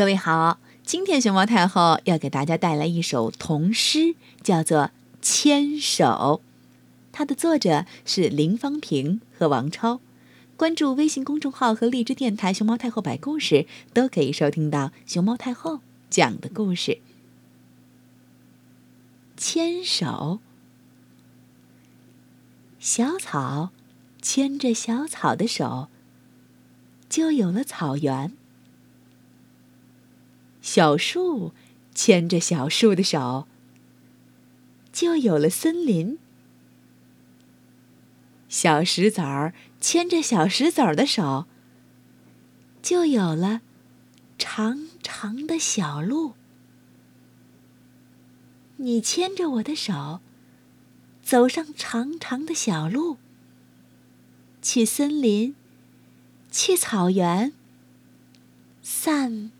各位好，今天熊猫太后要给大家带来一首童诗，叫做《牵手》，它的作者是林芳平和王超。关注微信公众号和荔枝电台“熊猫太后摆故事”，都可以收听到熊猫太后讲的故事。牵手，小草牵着小草的手，就有了草原。小树牵着小树的手，就有了森林。小石子儿牵着小石子儿的手，就有了长长的小路。你牵着我的手，走上长长的小路，去森林，去草原，散。